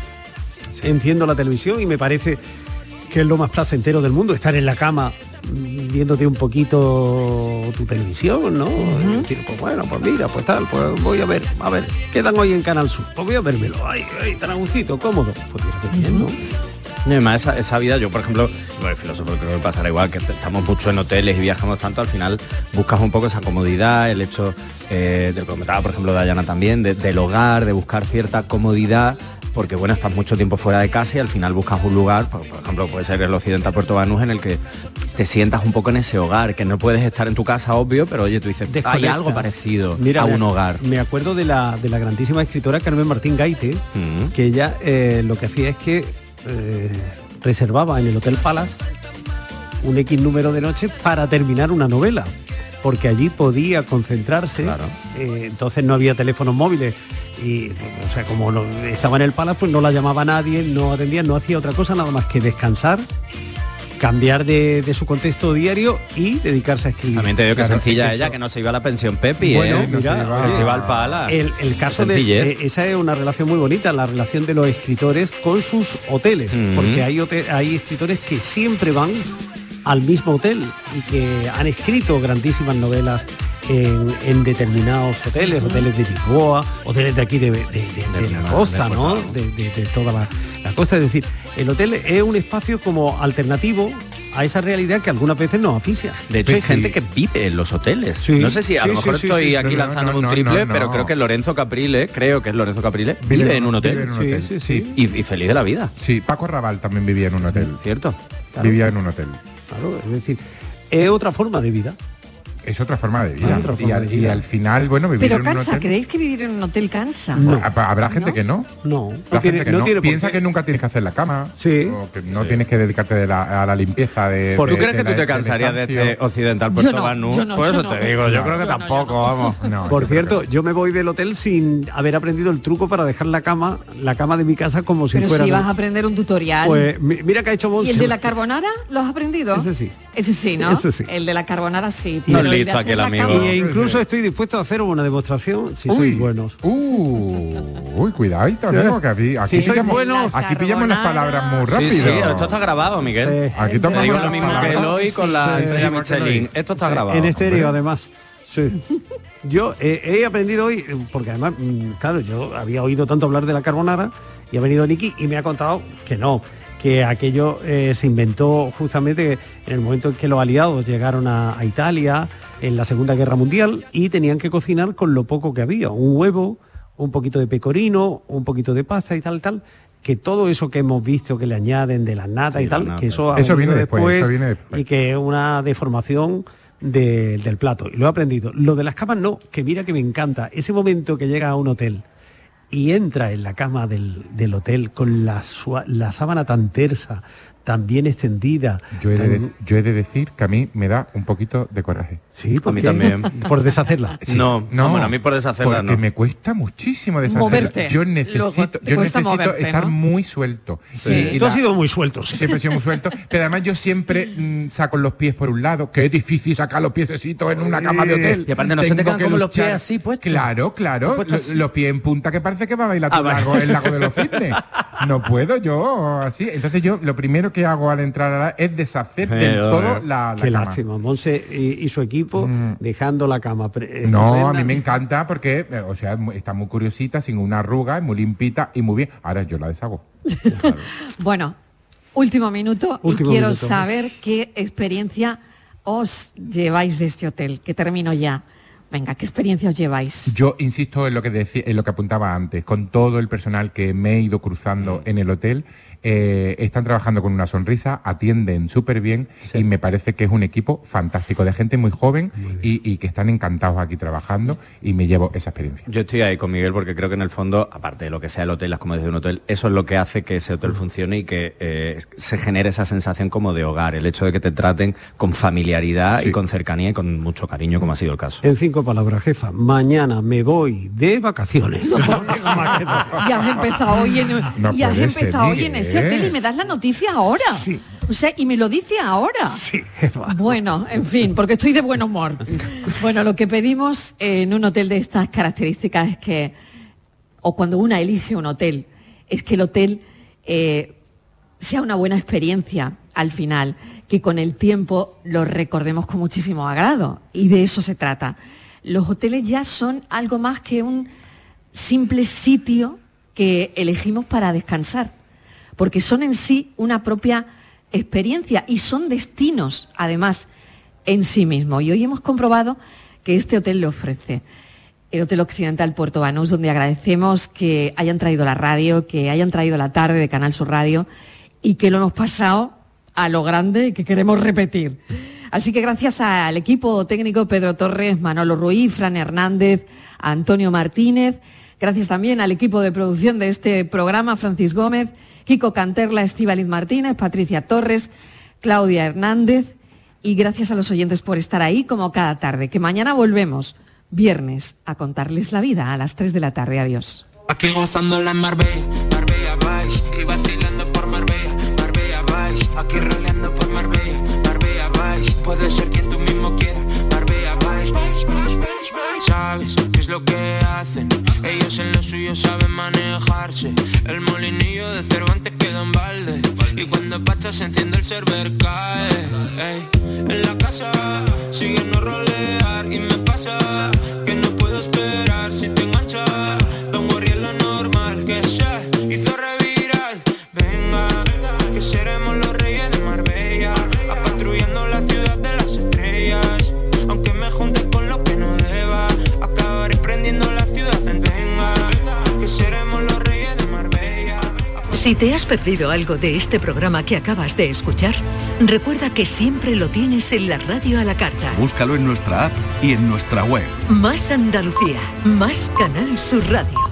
enciendo la televisión y me parece que es lo más placentero del mundo, estar en la cama mm, viéndote un poquito tu televisión, ¿no? Decir, pues bueno, pues mira, pues tal, pues voy a ver, a ver, ¿qué dan hoy en Canal Sur? Pues voy a vérmelo, ay, ay, tan a gustito, cómodo. Pues mira, bien, ¿no? Y además esa, esa vida, yo por ejemplo, el filósofo creo que pasará igual, que estamos mucho en hoteles y viajamos tanto, al final buscas un poco esa comodidad, el hecho eh, del comentaba, por ejemplo, Dayana también, de- del hogar, de buscar cierta comodidad, porque bueno, estás mucho tiempo fuera de casa y al final buscas un lugar, por, por ejemplo, puede ser el Occidental Puerto Banús, en el que te sientas un poco en ese hogar, que no puedes estar en tu casa, obvio, pero oye, tú dices, hay Desconecta. algo parecido Mira, a un hogar. Me acuerdo de la, de la grandísima escritora Carmen Martín Gaite, Mm. que ella eh, lo que hacía es que eh, reservaba en el Hotel Palace un X número de noches para terminar una novela, porque allí podía concentrarse, eh, entonces no había teléfonos móviles y, o sea, como no- estaba en el Palace, pues no la llamaba nadie, no atendía, no hacía otra cosa nada más que descansar, cambiar de, de su contexto diario y dedicarse a escribir. También te digo que Claro, sencilla eso- ella, que no se iba a la pensión Pepi, bueno, ¿eh? mira, Que se iba al pala. El, el caso de eh, esa es una relación muy bonita, la relación de los escritores con sus hoteles, Mm. porque hay escritores que siempre van al mismo hotel y que han escrito grandísimas novelas en, en determinados hoteles, hoteles de Lisboa, hoteles de aquí de, de- de- de la costa, de ¿no? De, de- de toda la, la costa. Es decir, el hotel es un espacio como alternativo a esa realidad que algunas veces nos asfixia. De hecho, hay gente que vive en los hoteles. Sí. no sé si a Sí, lo mejor estoy sí, aquí. No, no, un triple, no, pero no. creo que Lorenzo Caprile, creo que es Lorenzo Caprile, vive, en un hotel. en un hotel, Sí, sí. Y, y feliz de la vida. Sí, Paco Raval también vivía en un hotel. ¿Cierto? Vivía en un hotel. Claro, es decir, es otra forma de vida. Es otra forma de vida. Ah, otra y, forma al, de y vida. al final, bueno, vivir Pero en un cansa, hotel... ¿creéis que vivir en un hotel cansa? Ha- Habrá gente que no. No, La tiene- gente que no no. tiene por Piensa que nunca tienes que hacer la cama. Sí. O que no tienes que dedicarte de la- a la limpieza de. ¿Tú de- crees de que tú te cansarías de este occidental Puerto no, no, Por yo eso no. te digo, yo creo que tampoco, vamos. No, Por cierto, yo me voy del hotel sin haber aprendido el truco para dejar la cama, la cama de mi casa como si Pero fuera. si vas a aprender un tutorial. Pues mi- mira que ha hecho ¿Y Monse. el de la carbonara lo has aprendido? Ese sí. Ese sí, ¿no? Ese sí. El de la carbonara sí. Y pero listo aquel amigo. Y incluso estoy dispuesto a hacer una demostración si Uy. sois buenos. Uh, uy, cuidadito, amigo, que aquí, aquí, Si pillamos, buenos- aquí pillamos las palabras muy rápido. sí, esto está grabado, Miguel. Sí. Aquí tomamos digo lo mismo que hoy con la Sí, estrella sí, Michelin. Esto está grabado. En estéreo, hombre. además. Sí. Yo eh, he aprendido hoy, porque además, mm, claro, yo había oído tanto hablar de la carbonara y ha venido Nicky y me ha contado que no, que aquello eh, se inventó justamente en el momento en que los aliados llegaron a, a Italia en la Segunda Guerra Mundial y tenían que cocinar con lo poco que había, un huevo, un poquito de pecorino, un poquito de pasta y tal, tal que todo eso que hemos visto que le añaden de la nata Sí, y tal, nata. que eso, ha Eso viene después, eso viene después. y que es una deformación de- del plato. Y lo he aprendido. Lo de las camas no, que mira que me encanta. Ese momento que llega a un hotel y entra en la cama del, del hotel con la, la sábana tan tersa, tan bien extendida. Yo he, de, tan- de- yo he de decir que a mí me da un poquito de coraje. Sí, A mí qué? también. Por deshacerla. No, no, bueno, a mí por deshacerla porque no. me cuesta muchísimo deshacerla. Moverte. Yo necesito, yo necesito moverte, estar ¿no? muy suelto. Sí. Y- y Tú la- has sido muy suelto. sí. Siempre he sido muy suelto, pero además yo siempre mm, saco los pies por un lado, que es difícil sacar los piececitos en una cama de hotel. Y aparte no se te Tengo quedan que como los pies así puestos. Claro, claro, Puestos los pies en punta que parece que va a bailar Ah, tu vale. lago, el lago de los cisnes. No puedo yo así. Entonces yo lo primero que hago al entrar a la- es deshacer del Pero, todo eh, la, la Qué cama. lástima. Monse y, y su equipo Mm. dejando la cama. pre- No, a mí me encanta porque, eh, o sea, está muy curiosita, sin una arruga, es muy limpita y muy bien. Ahora yo la deshago. Bueno, último minuto Último y quiero minuto. saber qué experiencia os lleváis de este hotel, que termino ya. Venga, ¿qué experiencia os lleváis? Yo insisto en lo que decía, en lo que apuntaba antes, con todo el personal que me he ido cruzando en el hotel, eh, están trabajando con una sonrisa, atienden súper bien y me parece que es un equipo fantástico de gente muy joven y, y que están encantados aquí trabajando y me llevo esa experiencia. Yo estoy ahí con Miguel porque creo que en el fondo, aparte de lo que sea el hotel, las comodidades de un hotel, eso es lo que hace que ese hotel funcione y que eh, se genere esa sensación como de hogar, el hecho de que te traten con familiaridad y con cercanía y con mucho cariño, como ha sido el caso. En cinco palabras, jefa, mañana me voy de vacaciones. Y has empezado hoy en, No y has ser, empezado hoy en. Este hotel y me das la noticia ahora. O sea, y me lo dice ahora. Bueno, en fin, porque estoy de buen humor. Bueno, lo que pedimos en un hotel de estas características es que, o cuando una elige un hotel, es que el hotel eh, sea una buena experiencia al final, que con el tiempo lo recordemos con muchísimo agrado. Y de eso se trata. Los hoteles ya son algo más que un simple sitio que elegimos para descansar, porque son en sí una propia experiencia y son destinos, además, en sí mismo. Y hoy hemos comprobado que este hotel lo ofrece. El Hotel Occidental Puerto Banús, donde agradecemos que hayan traído la radio, que hayan traído la tarde de Canal Sur Radio y que lo hemos pasado a lo grande y que queremos repetir. Así que gracias al equipo técnico Pedro Torres, Manolo Ruiz, Fran Hernández, Antonio Martínez, gracias también al equipo de producción de este programa, Francis Gómez, Kiko Canterla, Estíbaliz Martínez, Patricia Torres, Claudia Hernández y gracias a los oyentes por estar ahí como cada tarde, que mañana volvemos, viernes, a contarles la vida a las 3 de la tarde. Adiós. Aquí gozándola en Marbella, Marbella Vice Y vacilando por Marbella, Marbella Vice Aquí roleando por Marbella, Marbella Vice Puede ser quien tú mismo quieras, Marbella Vice Sabes qué es lo que hacen En lo suyo saben manejarse. El molinillo de Cervantes queda en balde. Y cuando Pacha se enciende el server cae. En la casa siguen no rolear. Y me pasa que no puedo esperar Si te enganchas Si te has perdido algo de este programa que acabas de escuchar, recuerda que siempre lo tienes en la radio a la carta. Búscalo en nuestra app y en nuestra web. Más Andalucía, más Canal Sur Radio.